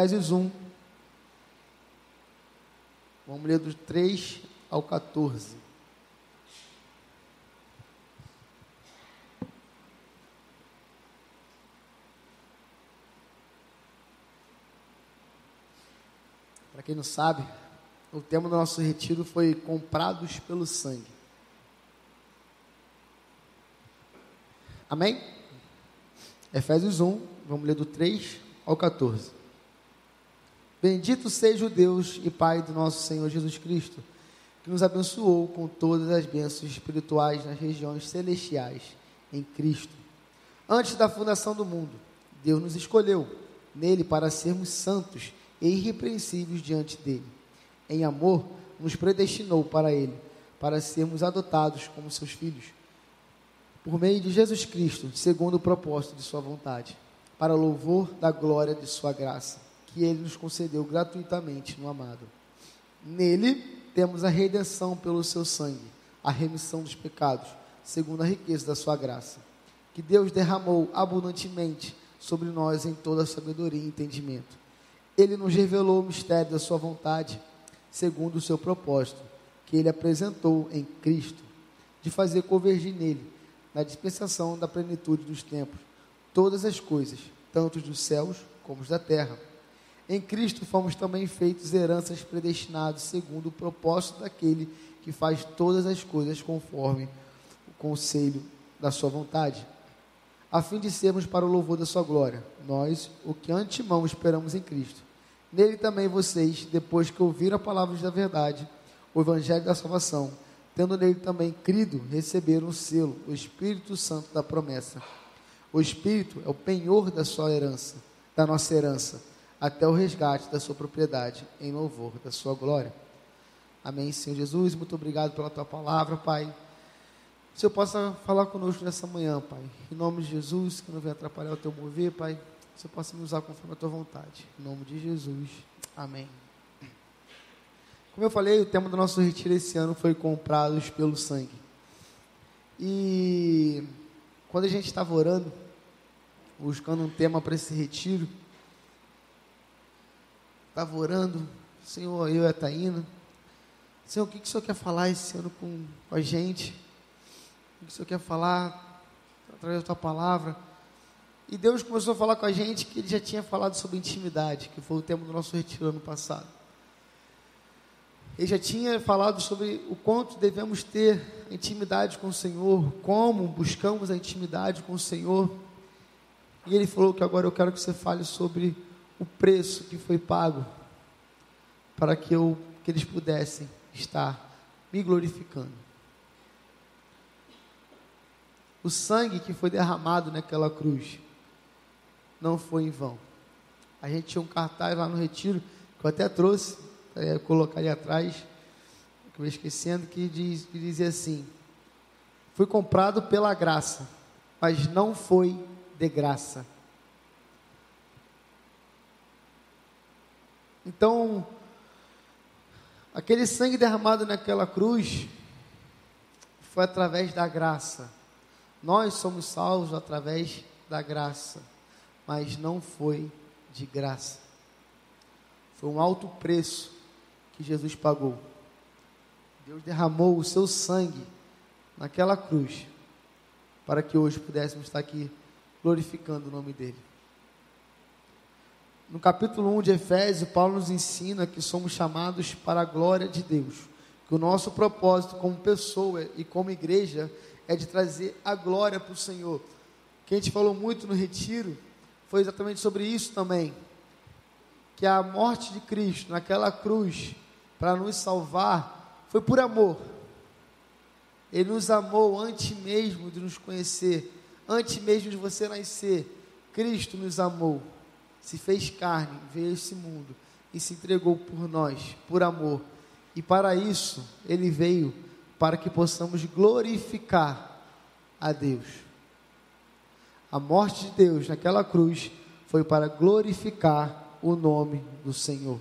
Efésios 1. Vamos ler do 3 ao 14. Para quem não sabe, o tema do nosso retiro foi comprados pelo sangue. Amém? Efésios 1, vamos ler do 3 ao 14. Bendito seja o Deus e Pai do nosso Senhor Jesus Cristo, que nos abençoou com todas as bênçãos espirituais nas regiões celestiais em Cristo. Antes da fundação do mundo, Deus nos escolheu nele para sermos santos e irrepreensíveis diante dele. Em amor, nos predestinou para ele, para sermos adotados como seus filhos, por meio de Jesus Cristo, segundo o propósito de sua vontade, para louvor da glória de sua graça, que ele nos concedeu gratuitamente no amado. Nele temos a redenção pelo seu sangue, a remissão dos pecados, segundo a riqueza da sua graça, que Deus derramou abundantemente sobre nós em toda a sabedoria e entendimento ele nos revelou o mistério da sua vontade, segundo o seu propósito, que ele apresentou em Cristo, de fazer convergir nele, na dispensação da plenitude dos tempos, todas as coisas, tanto dos céus como da terra. Em Cristo fomos também feitos heranças predestinados segundo o propósito daquele que faz todas as coisas conforme o conselho da sua vontade, a fim de sermos para o louvor da sua glória, nós, o que antemão esperamos em Cristo Nele também vocês, depois que ouviram a palavra da verdade, o evangelho da salvação, tendo nele também crido, receberam o selo, o Espírito Santo da promessa. O Espírito é o penhor da sua herança, da nossa herança, até o resgate da sua propriedade, em louvor da sua glória. Amém, Senhor Jesus, muito obrigado pela tua palavra, Pai. O Senhor possa falar conosco nessa manhã, Pai. Em nome de Jesus, que não venha atrapalhar o teu mover, Pai você possa me usar conforme a tua vontade. Em nome de Jesus. Amém. Como eu falei, o tema do nosso retiro esse ano foi comprados pelo sangue. E quando a gente estava orando, buscando um tema para esse retiro, estava orando, Senhor, eu e a Taína, Senhor, o que, que o Senhor quer falar esse ano com, com a gente? O que o Senhor quer falar através da tua palavra? E Deus começou a falar com a gente que Ele já tinha falado sobre intimidade, que foi o tema do nosso retiro ano passado. Ele já tinha falado sobre o quanto devemos ter intimidade com o Senhor, como buscamos a intimidade com o Senhor. E Ele falou que agora eu quero que você fale sobre o preço que foi pago para que, eu, que eles pudessem estar me glorificando. O sangue que foi derramado naquela cruz não foi em vão. A gente tinha um cartaz lá no retiro, que eu até trouxe, é, colocar ali atrás, que eu esquecendo, que, diz, que dizia assim: Fui comprado pela graça, mas não foi de graça. Então, aquele sangue derramado naquela cruz foi através da graça. Nós somos salvos através da graça mas não foi de graça. Foi um alto preço que Jesus pagou. Deus derramou o seu sangue naquela cruz para que hoje pudéssemos estar aqui glorificando o nome dele. No capítulo 1 de Efésios, Paulo nos ensina que somos chamados para a glória de Deus, que o nosso propósito como pessoa e como igreja é de trazer a glória para o Senhor. Que a gente falou muito no retiro foi exatamente sobre isso também. Que a morte de Cristo naquela cruz, para nos salvar, foi por amor. Ele nos amou antes mesmo de nos conhecer, antes mesmo de você nascer. Cristo nos amou, se fez carne, veio esse mundo e se entregou por nós, por amor. E para isso, ele veio para que possamos glorificar a Deus. A morte de Deus naquela cruz foi para glorificar o nome do Senhor.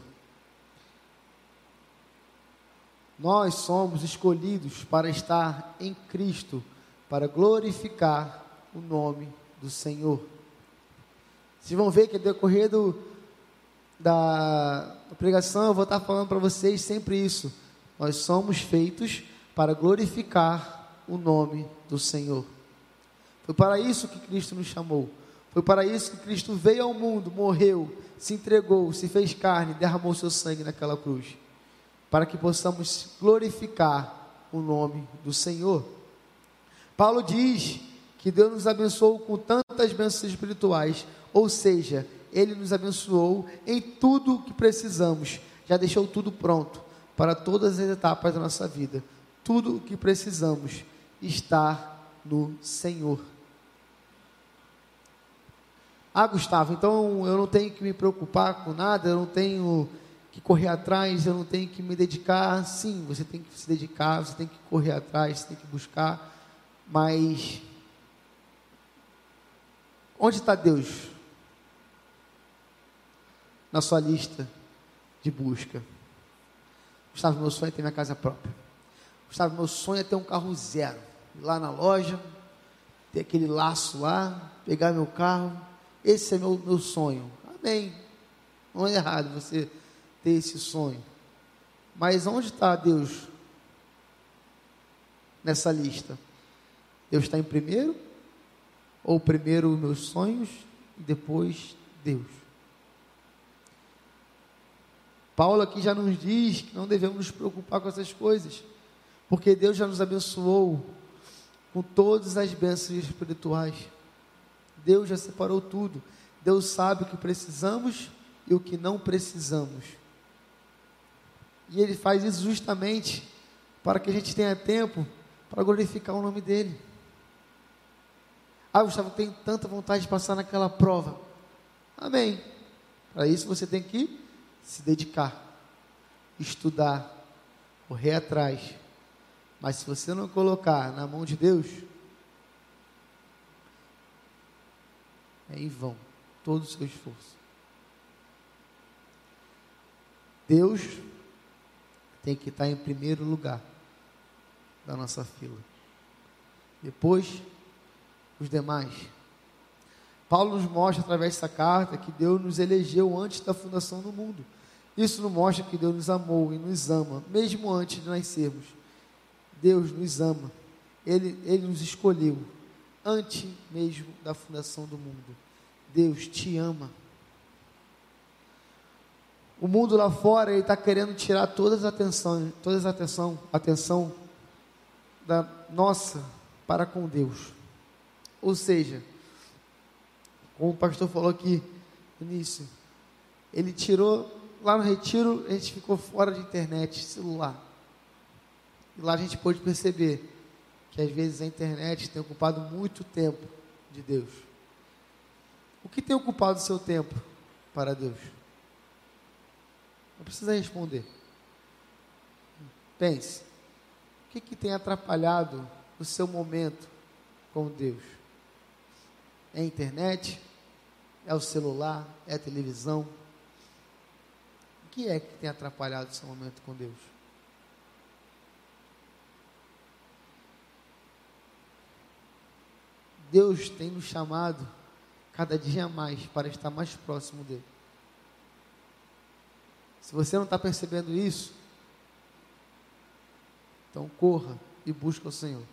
Nós somos escolhidos para estar em Cristo, para glorificar o nome do Senhor. Vocês vão ver que, ao decorrer do, da pregação, eu vou estar falando para vocês sempre isso. Nós somos feitos para glorificar o nome do Senhor. Foi para isso que Cristo nos chamou. Foi para isso que Cristo veio ao mundo, morreu, se entregou, se fez carne, derramou seu sangue naquela cruz. Para que possamos glorificar o nome do Senhor. Paulo diz que Deus nos abençoou com tantas bênçãos espirituais, ou seja, Ele nos abençoou em tudo o que precisamos, já deixou tudo pronto para todas as etapas da nossa vida. Tudo o que precisamos está no Senhor. Ah, Gustavo, então eu não tenho que me preocupar com nada, eu não tenho que correr atrás, eu não tenho que me dedicar. Sim, você tem que se dedicar, você tem que correr atrás, você tem que buscar, mas onde está Deus na sua lista de busca? Gustavo, meu sonho é ter minha casa própria. Gustavo, meu sonho é ter um carro zero, ir lá na loja, ter aquele laço lá, pegar meu carro esse é meu, meu sonho. Amém. Não é errado você ter esse sonho. Mas onde está Deus nessa lista? Deus está em primeiro? Ou primeiro meus sonhos e depois Deus? Paulo aqui já nos diz que não devemos nos preocupar com essas coisas, porque Deus já nos abençoou com todas as bênçãos espirituais. Deus já separou tudo. Deus sabe o que precisamos e o que não precisamos. E Ele faz isso justamente para que a gente tenha tempo para glorificar o nome dEle. Ah, Gustavo, tenho tanta vontade de passar naquela prova. Amém. Para isso você tem que se dedicar, estudar, correr atrás. Mas se você não colocar na mão de Deus, é em vão todo o seu esforço. Deus tem que estar em primeiro lugar da nossa fila. Depois, os demais. Paulo nos mostra através dessa carta que Deus nos elegeu antes da fundação do mundo. Isso nos mostra que Deus nos amou e nos ama, mesmo antes de nascermos. Deus nos ama. Ele, ele nos escolheu antes mesmo da fundação do mundo. Deus te ama. O mundo lá fora está querendo tirar todas as atenção, todas a atenção, atenção da nossa para com Deus. Ou seja, como o pastor falou aqui no início, ele tirou lá no retiro, a gente ficou fora de internet, celular. E lá a gente pôde perceber que às vezes a internet tem ocupado muito tempo de Deus. O que tem ocupado o seu tempo para Deus? Não precisa responder. Pense. O que, que tem atrapalhado o seu momento com Deus? É a internet? É o celular? É a televisão? O que é que tem atrapalhado seu momento com Deus? Deus tem nos chamado cada dia mais para estar mais próximo dele. Se você não está percebendo isso, então corra e busque o Senhor.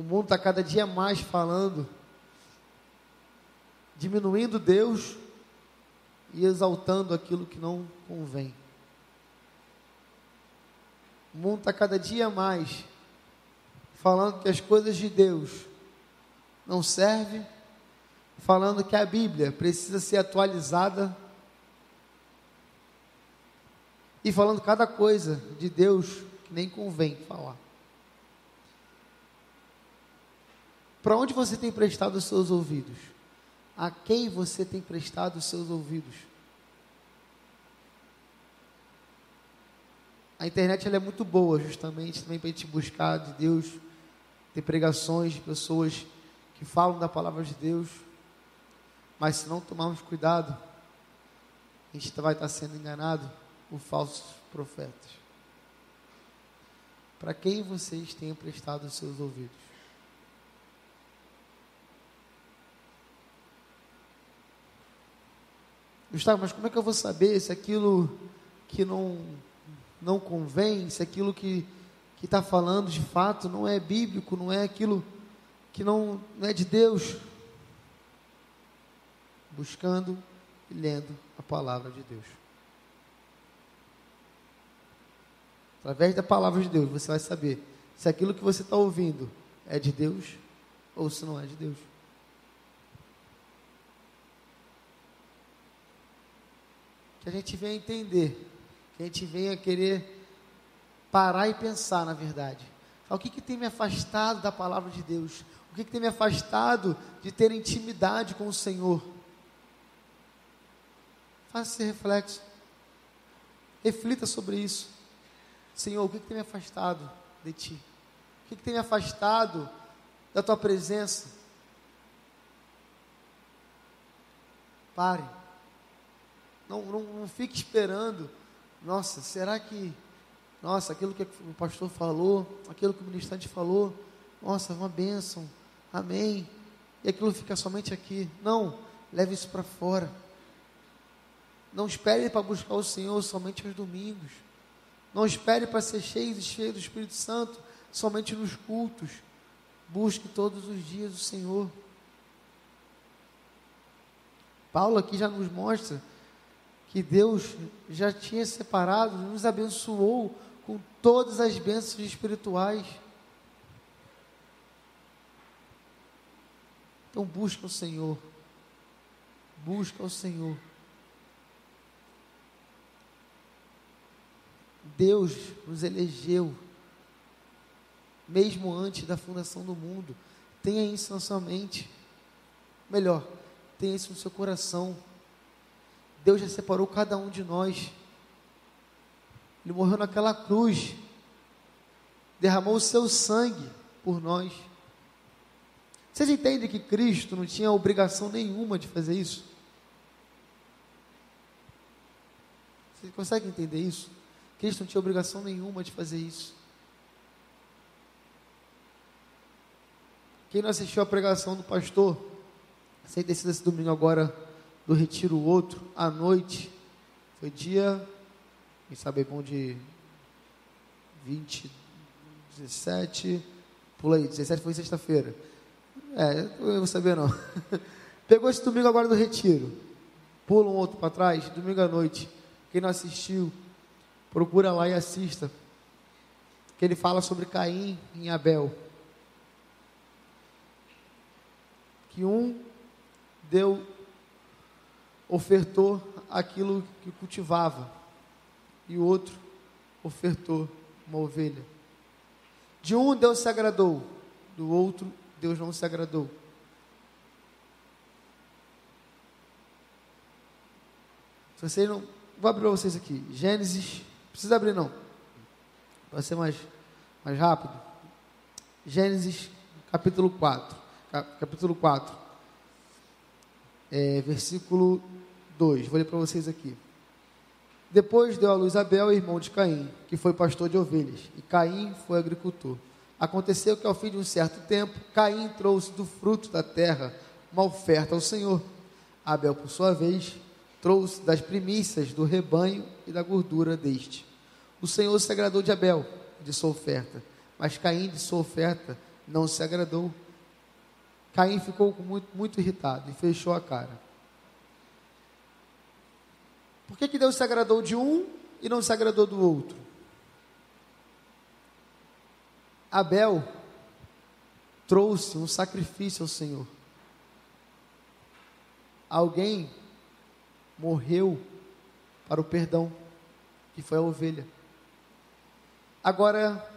O mundo está cada dia mais falando, diminuindo Deus e exaltando aquilo que não convém. O mundo está cada dia mais falando que as coisas de Deus não servem, falando que a Bíblia precisa ser atualizada e falando cada coisa de Deus que nem convém falar. Para onde você tem prestado os seus ouvidos? A quem você tem prestado os seus ouvidos? A internet ela é muito boa, justamente, também para a gente buscar de Deus, ter pregações de pessoas que falam da palavra de Deus. Mas se não tomarmos cuidado, a gente vai estar sendo enganado por falsos profetas. Para quem vocês têm prestado os seus ouvidos? Gustavo, mas como é que eu vou saber se aquilo que não, não convém, se aquilo que está falando de fato não é bíblico, não é aquilo que não, não é de Deus? Buscando e lendo a palavra de Deus. Através da palavra de Deus, você vai saber se aquilo que você está ouvindo é de Deus ou se não é de Deus. Que a gente venha entender, que a gente venha querer parar e pensar, na verdade. O que, que tem me afastado da palavra de Deus? O que, que tem me afastado de ter intimidade com o Senhor? Faça esse reflexo. Reflita sobre isso. Senhor, o que, que tem me afastado de Ti? O que, que tem me afastado da Tua presença? Pare. Não, não, não fique esperando. Nossa, será que. Nossa, aquilo que o pastor falou, aquilo que o ministrante falou, nossa, uma bênção, amém. E aquilo fica somente aqui. Não, leve isso para fora. Não espere para buscar o Senhor somente aos domingos. Não espere para ser cheio e cheio do Espírito Santo somente nos cultos. Busque todos os dias o Senhor. Paulo aqui já nos mostra que Deus já tinha separado, nos abençoou com todas as bênçãos espirituais. Então busca o Senhor. Busca o Senhor. Deus nos elegeu, mesmo antes da fundação do mundo. Tenha isso na sua mente. Melhor, tenha isso no seu coração. Deus já separou cada um de nós. Ele morreu naquela cruz, derramou o seu sangue por nós. Vocês entendem que Cristo não tinha obrigação nenhuma de fazer isso? Vocês conseguem entender isso? Cristo não tinha obrigação nenhuma de fazer isso. Quem não assistiu a pregação do pastor, sem ter sido esse domingo agora do retiro outro, à noite, foi dia, quem sabe é bom de 20, 17, pula aí, 17 foi sexta-feira. É, eu vou saber não. Pegou esse domingo agora do retiro, pula um outro para trás, domingo à noite. Quem não assistiu, Procura lá e assista. Que ele fala sobre Caim e Abel. Que um deu, ofertou aquilo que cultivava, e o outro ofertou uma ovelha. De um Deus se agradou, do outro Deus não se agradou. Se você não. Vou abrir para vocês aqui. Gênesis Precisa abrir não. Vai ser mais, mais rápido. Gênesis capítulo 4. Capítulo 4. É, versículo 2. Vou ler para vocês aqui. Depois deu a luz Abel, irmão de Caim, que foi pastor de ovelhas, e Caim foi agricultor. Aconteceu que ao fim de um certo tempo, Caim trouxe do fruto da terra uma oferta ao Senhor. Abel, por sua vez, trouxe das primícias do rebanho e da gordura deste. O Senhor se agradou de Abel, de sua oferta, mas Caim, de sua oferta, não se agradou. Caim ficou muito, muito irritado e fechou a cara. Por que, que Deus se agradou de um e não se agradou do outro? Abel trouxe um sacrifício ao Senhor. Alguém morreu para o perdão, que foi a ovelha. Agora,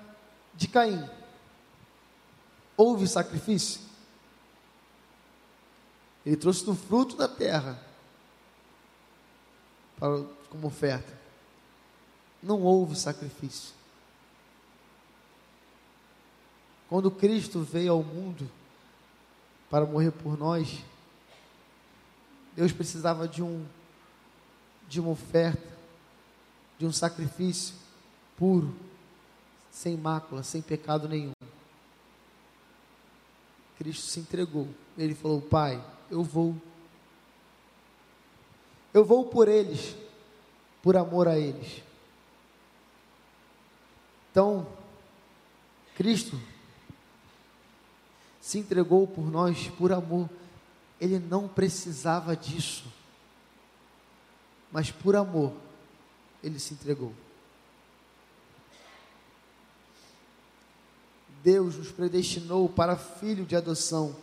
de Caim, houve sacrifício? Ele trouxe do fruto da terra para, como oferta. Não houve sacrifício. Quando Cristo veio ao mundo para morrer por nós, Deus precisava de um de uma oferta, de um sacrifício puro, sem mácula, sem pecado nenhum. Cristo se entregou. Ele falou: Pai, eu vou. Eu vou por eles, por amor a eles. Então, Cristo se entregou por nós por amor. Ele não precisava disso. Mas por amor, ele se entregou. Deus nos predestinou para filho de adoção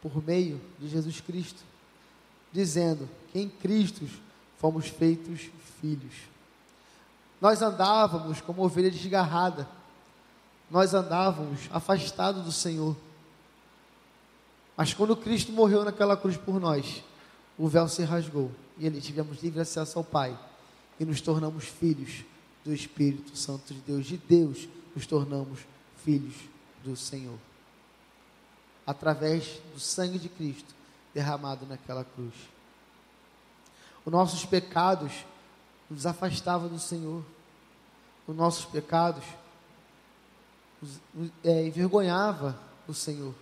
por meio de Jesus Cristo, dizendo em Cristo fomos feitos filhos. Nós andávamos como ovelha desgarrada, nós andávamos afastados do Senhor. Mas quando Cristo morreu naquela cruz por nós, o véu se rasgou e ele tivemos livre acesso ao Pai e nos tornamos filhos do Espírito Santo de Deus. De Deus nos tornamos filhos do Senhor. Através do sangue de Cristo derramado naquela cruz. Os nossos pecados nos afastavam do Senhor. Os nossos pecados nos, é, envergonhava o Senhor.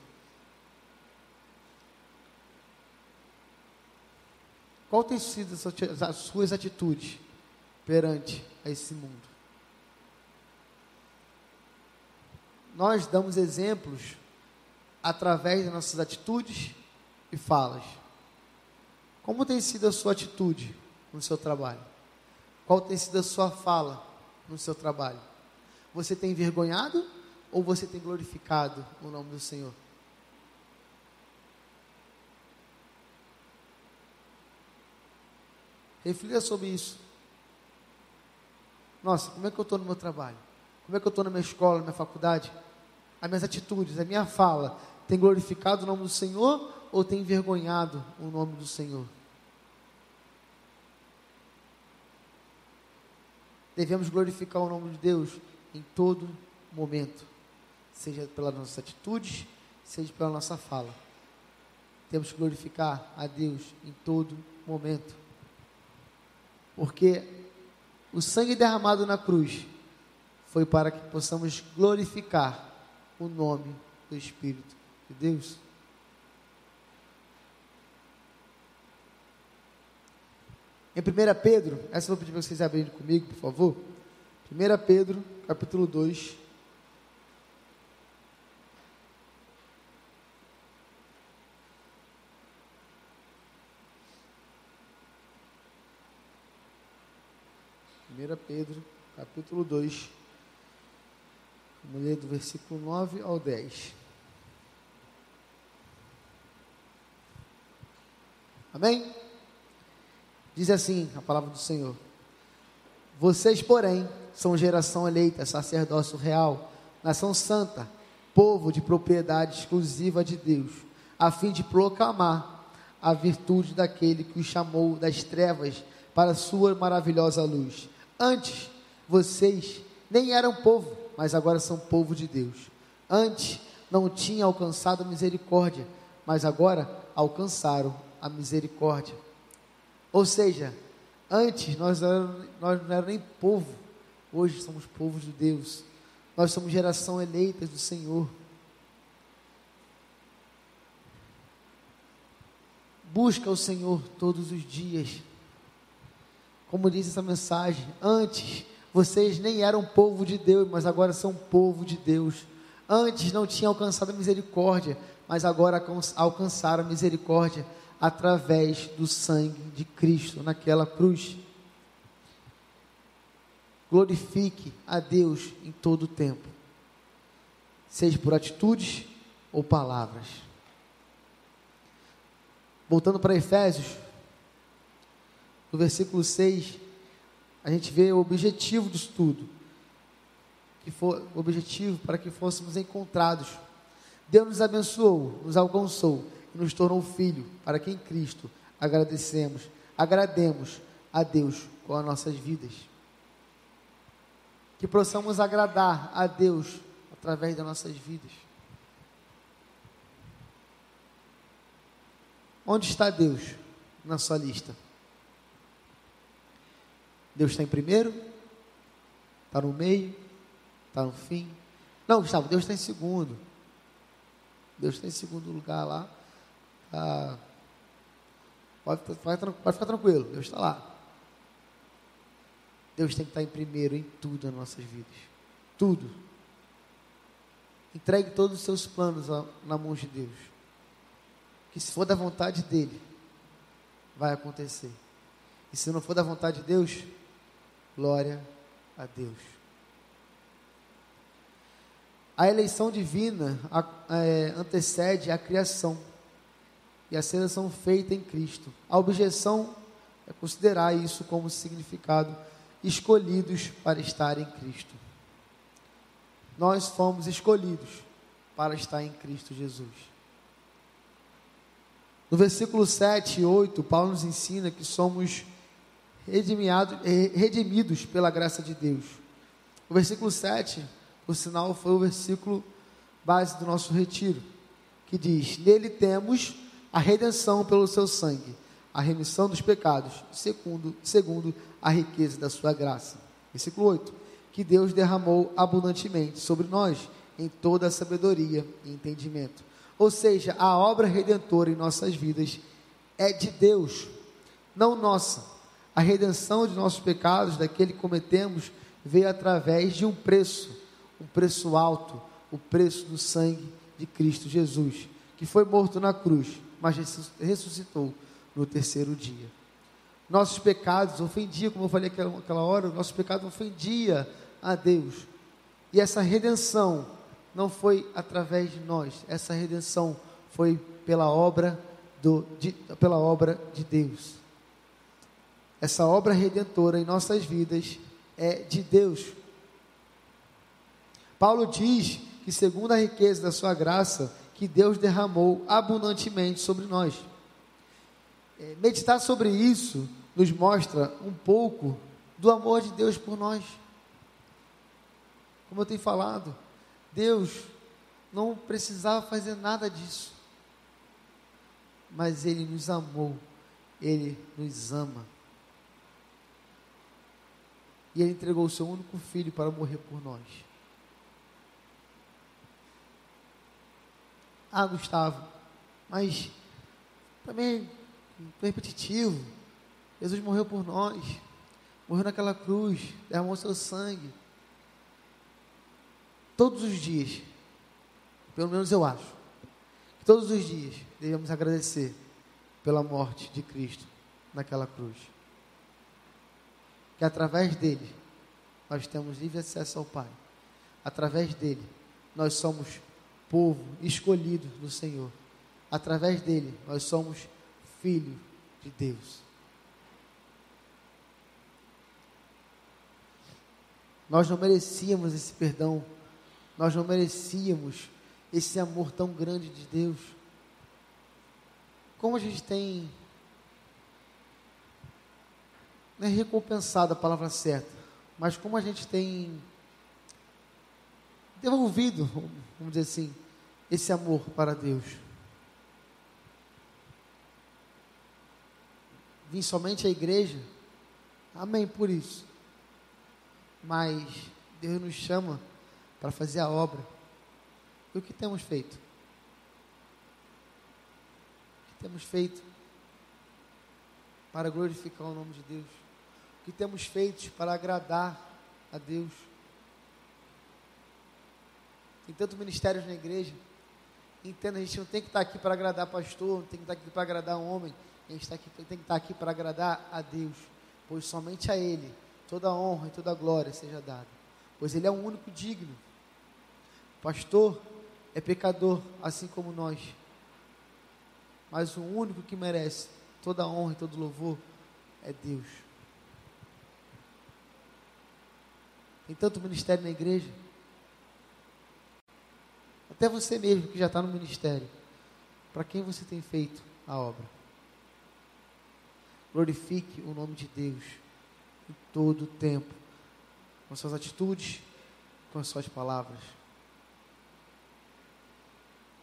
Qual tem sido as suas atitudes perante a esse mundo? nós damos exemplos através das nossas atitudes e falas. Como tem sido a sua atitude no seu trabalho? Qual tem sido a sua fala no seu trabalho? Você tem envergonhado ou você tem glorificado o nome do Senhor? Reflita sobre isso. Nossa, como é que eu estou no meu trabalho? Como é que eu estou na minha escola, na minha faculdade? As minhas atitudes, a minha fala, tem glorificado o nome do Senhor ou tem envergonhado o nome do Senhor? Devemos glorificar o nome de Deus em todo momento, seja pelas nossas atitudes, seja pela nossa fala. Temos que glorificar a Deus em todo momento, porque o sangue derramado na cruz foi para que possamos glorificar o nome do Espírito de Deus. Em 1 Pedro, essa eu vou pedir para vocês abrirem comigo, por favor. 1 Pedro, capítulo 2. Primeira Pedro, capítulo 2. Vamos ler do versículo 9 ao 10. Amém? Diz assim a palavra do Senhor: Vocês, porém, são geração eleita, sacerdócio real, nação santa, povo de propriedade exclusiva de Deus, a fim de proclamar a virtude daquele que os chamou das trevas para a sua maravilhosa luz. Antes, vocês nem eram povo, mas agora são povo de Deus. Antes não tinham alcançado misericórdia, mas agora alcançaram a misericórdia. Ou seja, antes nós, nós não éramos nem povo, hoje somos povo de Deus. Nós somos geração eleita do Senhor. Busca o Senhor todos os dias. Como diz essa mensagem, antes vocês nem eram povo de Deus, mas agora são povo de Deus. Antes não tinham alcançado a misericórdia, mas agora alcançaram a misericórdia através do sangue de Cristo naquela cruz. Glorifique a Deus em todo o tempo, seja por atitudes ou palavras. Voltando para Efésios, no versículo 6, a gente vê o objetivo do estudo, que foi o objetivo para que fôssemos encontrados. Deus nos abençoou, nos alcançou e nos tornou filho, para que em Cristo agradecemos, agrademos a Deus com as nossas vidas. Que possamos agradar a Deus através das nossas vidas. Onde está Deus na sua lista? Deus está em primeiro? Está no meio? Está no fim? Não, Gustavo, Deus está em segundo. Deus está em segundo lugar lá. Está Pode, pode, ficar tranquilo, Deus está lá. Deus tem que estar em primeiro em tudo nas nossas vidas. Tudo. Entregue todos os seus planos na mão de Deus. Que se for da vontade dEle, vai acontecer. E se não for da vontade de Deus, glória a Deus. A eleição divina é, antecede a criação e a seleção feita em Cristo. A objeção é considerar isso como significado escolhidos para estar em Cristo. Nós fomos escolhidos para estar em Cristo Jesus. No versículo 7 e 8, Paulo nos ensina que somos redimidos pela graça de Deus. O versículo 7, por sinal, foi o versículo base do nosso retiro, que diz: Nele temos a redenção pelo seu sangue, a remissão dos pecados, segundo, segundo a riqueza da sua graça. Versículo 8: Que Deus derramou abundantemente sobre nós em toda a sabedoria e entendimento. Ou seja, a obra redentora em nossas vidas é de Deus, não nossa. A redenção de nossos pecados, daquele que cometemos, veio através de um preço, um preço alto, o preço do sangue de Cristo Jesus, que foi morto na cruz, mas ressuscitou no terceiro dia. Nossos pecados ofendiam, como eu falei aquela hora, nossos pecados ofendia a Deus. E essa redenção não foi através de nós, essa redenção foi pela obra do, de, pela obra de Deus. Essa obra redentora em nossas vidas é de Deus. Paulo diz que segundo a riqueza da sua graça, que Deus derramou abundantemente sobre nós. É, meditar sobre isso nos mostra um pouco do amor de Deus por nós. Como eu tenho falado, Deus não precisava fazer nada disso, mas Ele nos amou, Ele nos ama. E Ele entregou o seu único filho para morrer por nós. Ah, Gustavo, mas também repetitivo. Jesus morreu por nós, morreu naquela cruz, derramou seu sangue. Todos os dias, pelo menos eu acho, todos os dias devemos agradecer pela morte de Cristo naquela cruz. Que através dele nós temos livre acesso ao Pai. Através dele nós somos povo escolhido do Senhor. Através dele nós somos filho de Deus. Nós não merecíamos esse perdão, nós não merecíamos esse amor tão grande de Deus. Como a gente tem não é recompensado a palavra certa, mas como a gente tem devolvido, vamos dizer assim, esse amor para Deus. vim somente à igreja. Amém por isso. Mas Deus nos chama para fazer a obra. E o que temos feito? O que temos feito para glorificar o nome de Deus? O que temos feito para agradar a Deus? Tem tantos ministérios na igreja. Entenda, a gente não tem que estar aqui para agradar pastor, não tem que estar aqui para agradar homem a gente tá aqui, tem que estar aqui para agradar a Deus, pois somente a Ele toda a honra e toda a glória seja dada, pois Ele é o único digno. O pastor é pecador, assim como nós, mas o único que merece toda a honra e todo louvor é Deus. Tem tanto ministério na igreja. Até você mesmo que já está no ministério. Para quem você tem feito a obra? Glorifique o nome de Deus em todo o tempo, com suas atitudes, com as suas palavras.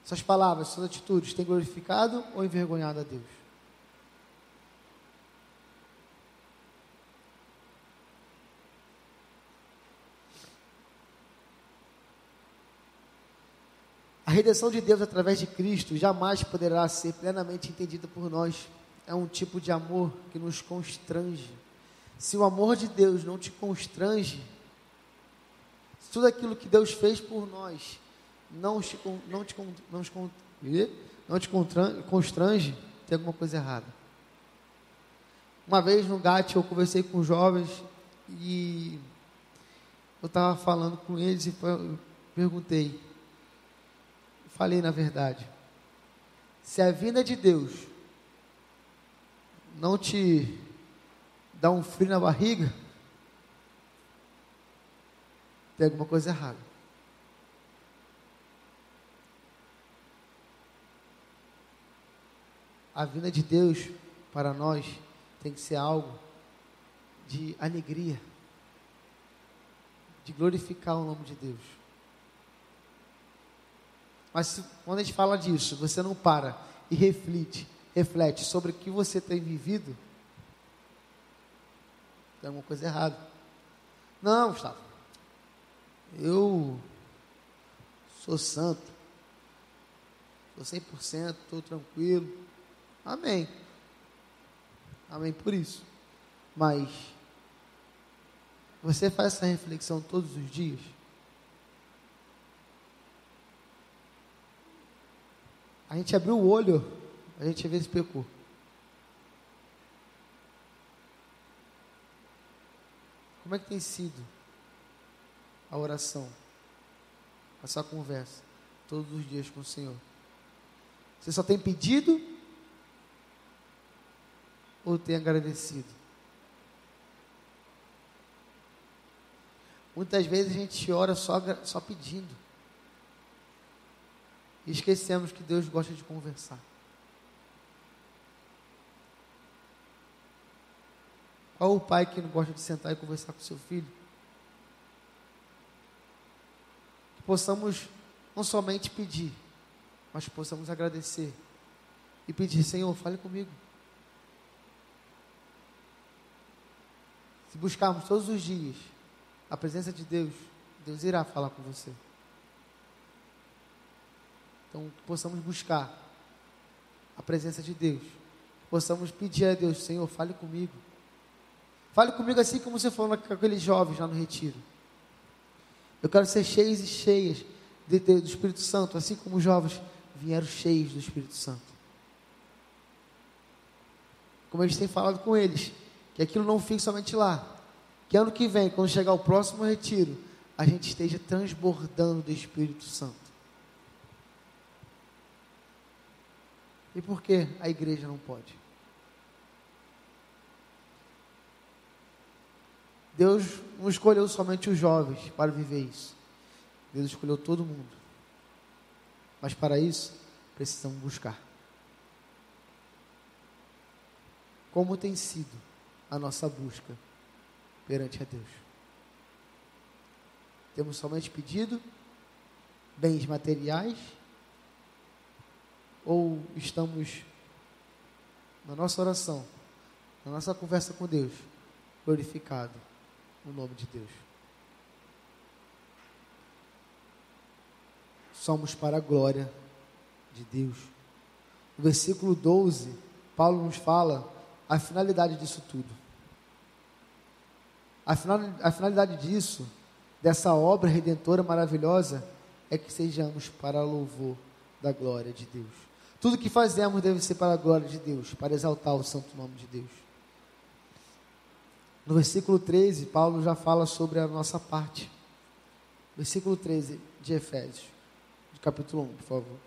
Suas palavras, suas atitudes têm glorificado ou envergonhado a Deus? A redenção de Deus através de Cristo jamais poderá ser plenamente entendida por nós é um tipo de amor que nos constrange. Se o amor de Deus não te constrange, se tudo aquilo que Deus fez por nós não te, não te, não te, não te constrange, tem alguma coisa errada. Uma vez no GAT eu conversei com jovens e eu estava falando com eles e perguntei, falei na verdade, se a vinda de Deus não te dá um frio na barriga, tem alguma coisa errada. A vinda de Deus para nós tem que ser algo de alegria, de glorificar o nome de Deus. Mas quando a gente fala disso, você não para e reflete, reflete sobre o que você tem vivido, tem alguma coisa errada. Não, Gustavo. Eu sou santo. Sou 100%, estou tranquilo. Amém. Amém por isso. Mas você faz essa reflexão todos os dias? A gente abriu o olho, a gente às vezes pecou. Como é que tem sido a oração, a sua conversa, todos os dias com o Senhor? Você só tem pedido ou tem agradecido? Muitas vezes a gente ora só, só pedindo. E esquecemos que Deus gosta de conversar. Qual o pai que não gosta de sentar e conversar com seu filho? Que possamos não somente pedir, mas que possamos agradecer e pedir: Senhor, fale comigo. Se buscarmos todos os dias a presença de Deus, Deus irá falar com você. Então, possamos buscar a presença de Deus, possamos pedir a Deus: Senhor, fale comigo. Fale comigo assim como você falou com aqueles jovens lá no retiro. Eu quero ser cheios e cheias de, de, do Espírito Santo, assim como os jovens vieram cheios do Espírito Santo. Como a gente tem falado com eles, que aquilo não fique somente lá. Que ano que vem, quando chegar o próximo retiro, a gente esteja transbordando do Espírito Santo. E por que a igreja não pode? Deus não escolheu somente os jovens para viver isso. Deus escolheu todo mundo. Mas para isso, precisamos buscar. Como tem sido a nossa busca perante a Deus? Temos somente pedido bens materiais? Ou estamos na nossa oração, na nossa conversa com Deus, glorificado o nome de Deus. Somos para a glória de Deus. No versículo 12, Paulo nos fala a finalidade disso tudo. A, final, a finalidade disso, dessa obra redentora maravilhosa, é que sejamos para louvor da glória de Deus. Tudo que fazemos deve ser para a glória de Deus, para exaltar o santo nome de Deus. No versículo 13, Paulo já fala sobre a nossa parte. Versículo 13 de Efésios, de capítulo 1, por favor.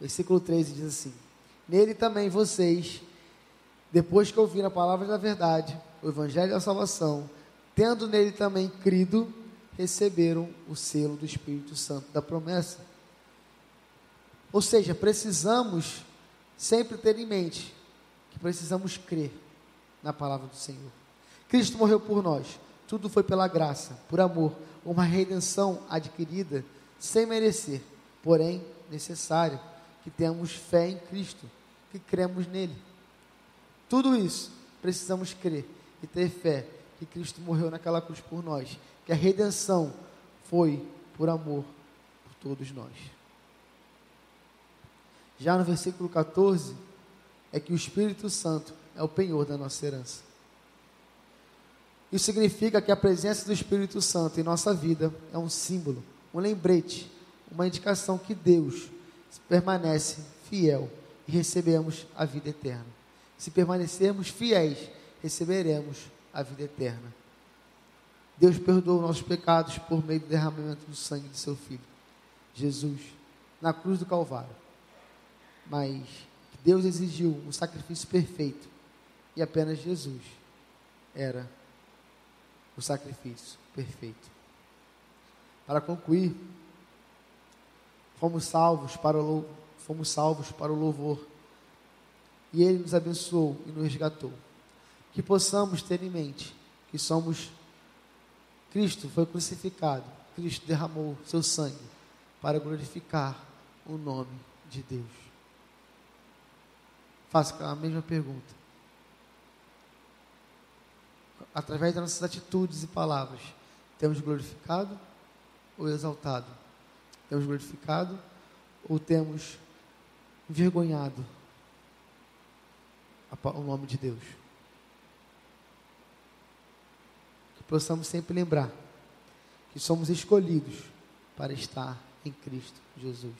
Versículo 13 diz assim: Nele também vocês, depois que ouviram a palavra da verdade, o evangelho da salvação, tendo nele também crido, receberam o selo do Espírito Santo da promessa. Ou seja, precisamos sempre ter em mente que precisamos crer na palavra do Senhor. Cristo morreu por nós, tudo foi pela graça, por amor, uma redenção adquirida sem merecer, porém necessário que tenhamos fé em Cristo, que cremos nele. Tudo isso precisamos crer e ter fé que Cristo morreu naquela cruz por nós, que a redenção foi por amor por todos nós. Já no versículo 14, é que o Espírito Santo é o penhor da nossa herança. Isso significa que a presença do Espírito Santo em nossa vida é um símbolo, um lembrete, uma indicação que Deus permanece fiel e recebemos a vida eterna. Se permanecermos fiéis, receberemos a vida eterna. Deus perdoou nossos pecados por meio do derramamento do sangue de seu Filho, Jesus, na cruz do Calvário. Mas Deus exigiu um sacrifício perfeito e apenas Jesus era o sacrifício perfeito. Para concluir, fomos salvos para o fomos salvos para o louvor. E ele nos abençoou e nos resgatou. Que possamos ter em mente que somos Cristo foi crucificado, Cristo derramou seu sangue para glorificar o nome de Deus. Faço a mesma pergunta. Através das nossas atitudes e palavras, temos glorificado ou exaltado? Temos glorificado ou temos envergonhado o nome de Deus? Que possamos sempre lembrar que somos escolhidos para estar em Cristo Jesus,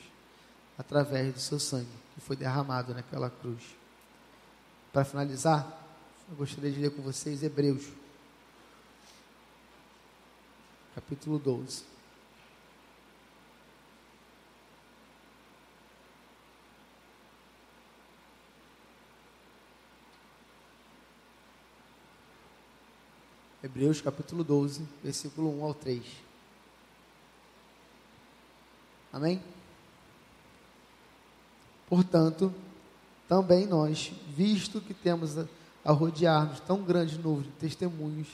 através do seu sangue que foi derramado naquela cruz. Para finalizar, eu gostaria de ler com vocês Hebreus, capítulo 12. Hebreus capítulo 12, versículo 1 ao 3. Amém? Portanto, também nós, visto que temos a, rodear-nos tão grande número de testemunhos,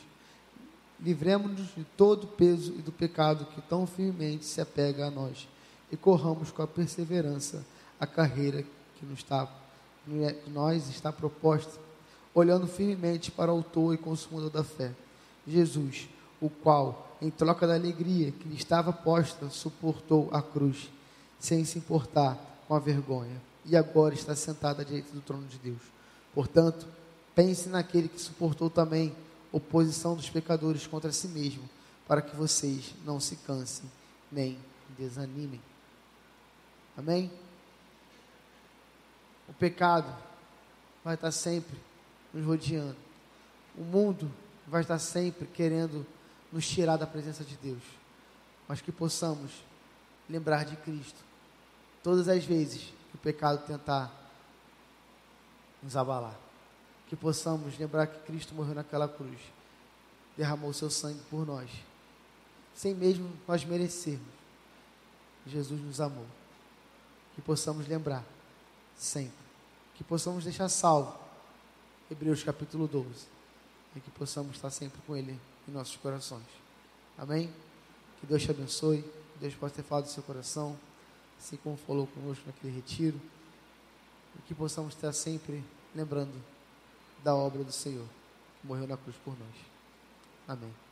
livremos-nos de todo o peso e do pecado que tão firmemente se apega a nós e corramos com a perseverança a carreira que nos está, é, nós está proposta, olhando firmemente para o autor e consumador da fé Jesus, o qual, em troca da alegria que lhe estava posta, suportou a cruz, sem se importar com a vergonha, e agora está sentado à direita do trono de Deus. Portanto, pense naquele que suportou também oposição dos pecadores contra si mesmo, para que vocês não se cansem nem desanimem. Amém? O pecado vai estar sempre nos rodeando. O mundo vai estar sempre querendo nos tirar da presença de Deus, mas que possamos lembrar de Cristo todas as vezes que o pecado tentar nos abalar. Que possamos lembrar que Cristo morreu naquela cruz, derramou seu sangue por nós, sem mesmo nós merecermos. Jesus nos amou. Que possamos lembrar sempre. Que possamos deixar salvo. Hebreus capítulo 12 e que possamos estar sempre com Ele em nossos corações. Amém? Que Deus te abençoe, que Deus possa ter falado do seu coração, assim como falou conosco naquele retiro, e que possamos estar sempre lembrando da obra do Senhor, que morreu na cruz por nós. Amém.